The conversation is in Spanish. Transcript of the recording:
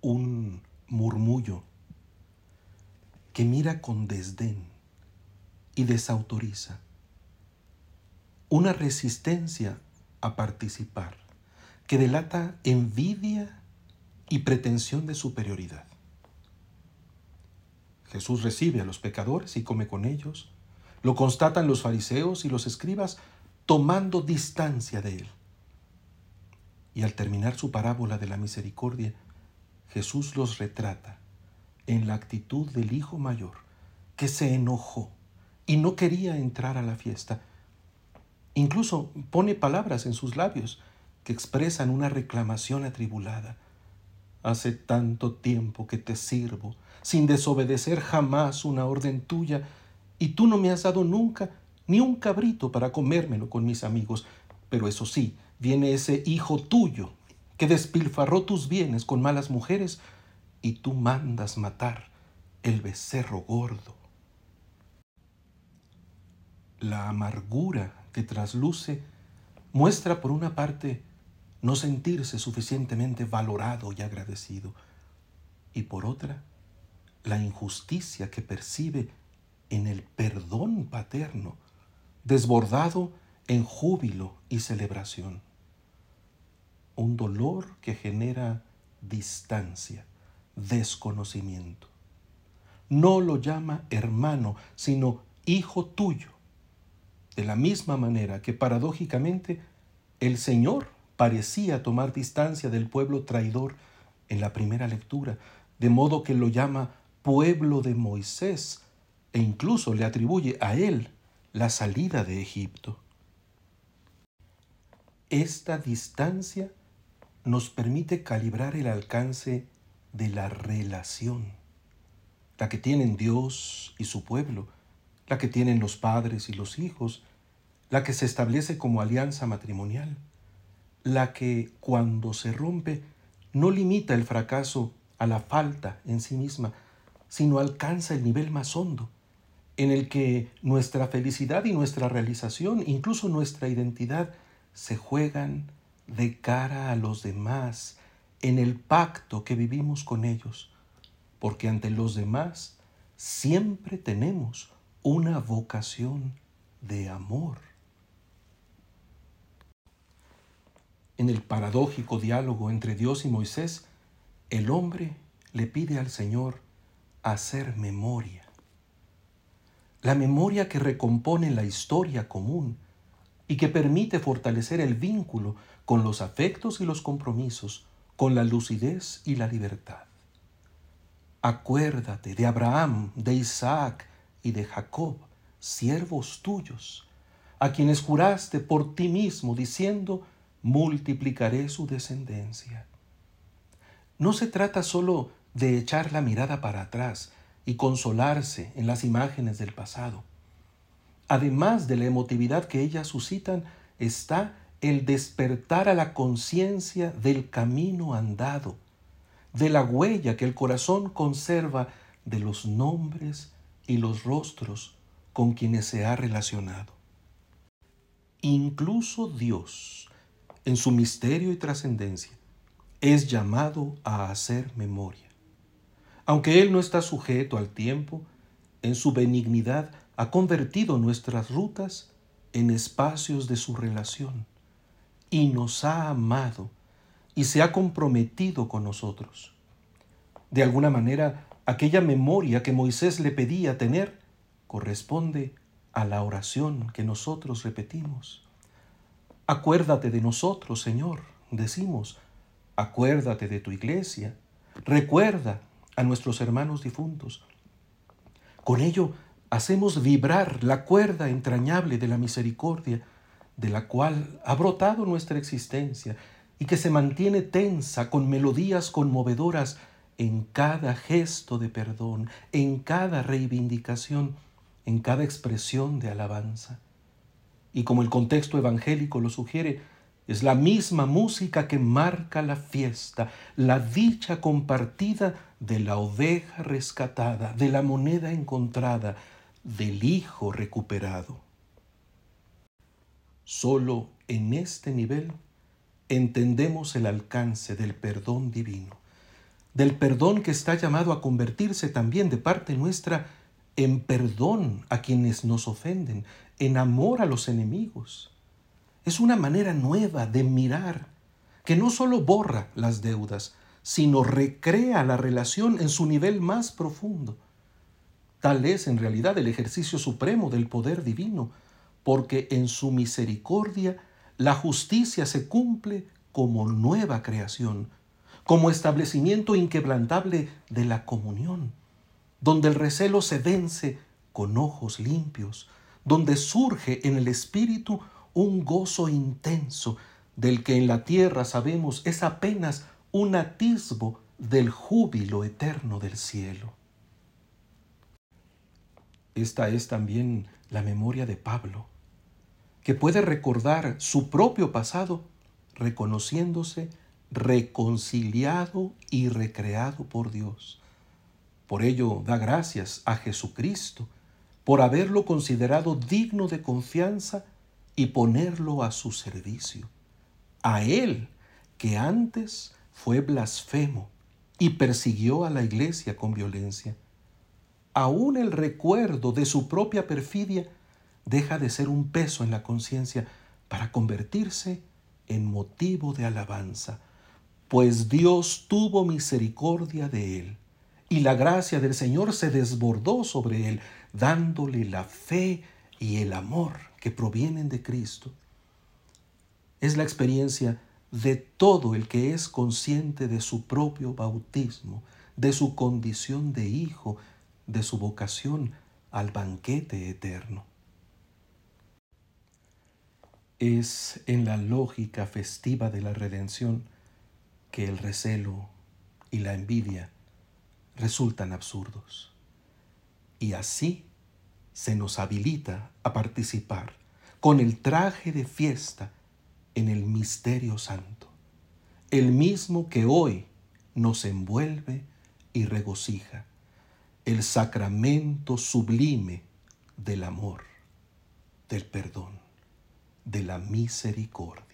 un murmullo que mira con desdén y desautoriza, una resistencia a participar que delata envidia y pretensión de superioridad. Jesús recibe a los pecadores y come con ellos. Lo constatan los fariseos y los escribas tomando distancia de él. Y al terminar su parábola de la misericordia, Jesús los retrata en la actitud del hijo mayor, que se enojó y no quería entrar a la fiesta. Incluso pone palabras en sus labios que expresan una reclamación atribulada. Hace tanto tiempo que te sirvo, sin desobedecer jamás una orden tuya, y tú no me has dado nunca ni un cabrito para comérmelo con mis amigos. Pero eso sí, viene ese hijo tuyo que despilfarró tus bienes con malas mujeres, y tú mandas matar el becerro gordo. La amargura que trasluce muestra por una parte no sentirse suficientemente valorado y agradecido. Y por otra, la injusticia que percibe en el perdón paterno, desbordado en júbilo y celebración. Un dolor que genera distancia, desconocimiento. No lo llama hermano, sino hijo tuyo. De la misma manera que paradójicamente el Señor parecía tomar distancia del pueblo traidor en la primera lectura, de modo que lo llama pueblo de Moisés e incluso le atribuye a él la salida de Egipto. Esta distancia nos permite calibrar el alcance de la relación, la que tienen Dios y su pueblo, la que tienen los padres y los hijos, la que se establece como alianza matrimonial la que cuando se rompe no limita el fracaso a la falta en sí misma, sino alcanza el nivel más hondo, en el que nuestra felicidad y nuestra realización, incluso nuestra identidad, se juegan de cara a los demás, en el pacto que vivimos con ellos, porque ante los demás siempre tenemos una vocación de amor. En el paradójico diálogo entre Dios y Moisés, el hombre le pide al Señor hacer memoria. La memoria que recompone la historia común y que permite fortalecer el vínculo con los afectos y los compromisos, con la lucidez y la libertad. Acuérdate de Abraham, de Isaac y de Jacob, siervos tuyos, a quienes juraste por ti mismo, diciendo, multiplicaré su descendencia. No se trata solo de echar la mirada para atrás y consolarse en las imágenes del pasado. Además de la emotividad que ellas suscitan, está el despertar a la conciencia del camino andado, de la huella que el corazón conserva de los nombres y los rostros con quienes se ha relacionado. Incluso Dios, en su misterio y trascendencia, es llamado a hacer memoria. Aunque Él no está sujeto al tiempo, en su benignidad ha convertido nuestras rutas en espacios de su relación y nos ha amado y se ha comprometido con nosotros. De alguna manera, aquella memoria que Moisés le pedía tener corresponde a la oración que nosotros repetimos. Acuérdate de nosotros, Señor, decimos, acuérdate de tu iglesia, recuerda a nuestros hermanos difuntos. Con ello hacemos vibrar la cuerda entrañable de la misericordia, de la cual ha brotado nuestra existencia y que se mantiene tensa con melodías conmovedoras en cada gesto de perdón, en cada reivindicación, en cada expresión de alabanza. Y como el contexto evangélico lo sugiere, es la misma música que marca la fiesta, la dicha compartida de la oveja rescatada, de la moneda encontrada, del hijo recuperado. Solo en este nivel entendemos el alcance del perdón divino, del perdón que está llamado a convertirse también de parte nuestra en perdón a quienes nos ofenden, en amor a los enemigos. Es una manera nueva de mirar que no solo borra las deudas, sino recrea la relación en su nivel más profundo. Tal es en realidad el ejercicio supremo del poder divino, porque en su misericordia la justicia se cumple como nueva creación, como establecimiento inquebrantable de la comunión, donde el recelo se vence con ojos limpios, donde surge en el Espíritu un gozo intenso del que en la tierra sabemos es apenas un atisbo del júbilo eterno del cielo. Esta es también la memoria de Pablo, que puede recordar su propio pasado reconociéndose reconciliado y recreado por Dios. Por ello da gracias a Jesucristo por haberlo considerado digno de confianza y ponerlo a su servicio. A Él, que antes fue blasfemo y persiguió a la iglesia con violencia. Aún el recuerdo de su propia perfidia deja de ser un peso en la conciencia para convertirse en motivo de alabanza, pues Dios tuvo misericordia de él, y la gracia del Señor se desbordó sobre él, dándole la fe y el amor que provienen de Cristo. Es la experiencia de todo el que es consciente de su propio bautismo, de su condición de hijo, de su vocación al banquete eterno. Es en la lógica festiva de la redención que el recelo y la envidia resultan absurdos. Y así se nos habilita a participar con el traje de fiesta en el misterio santo, el mismo que hoy nos envuelve y regocija, el sacramento sublime del amor, del perdón, de la misericordia.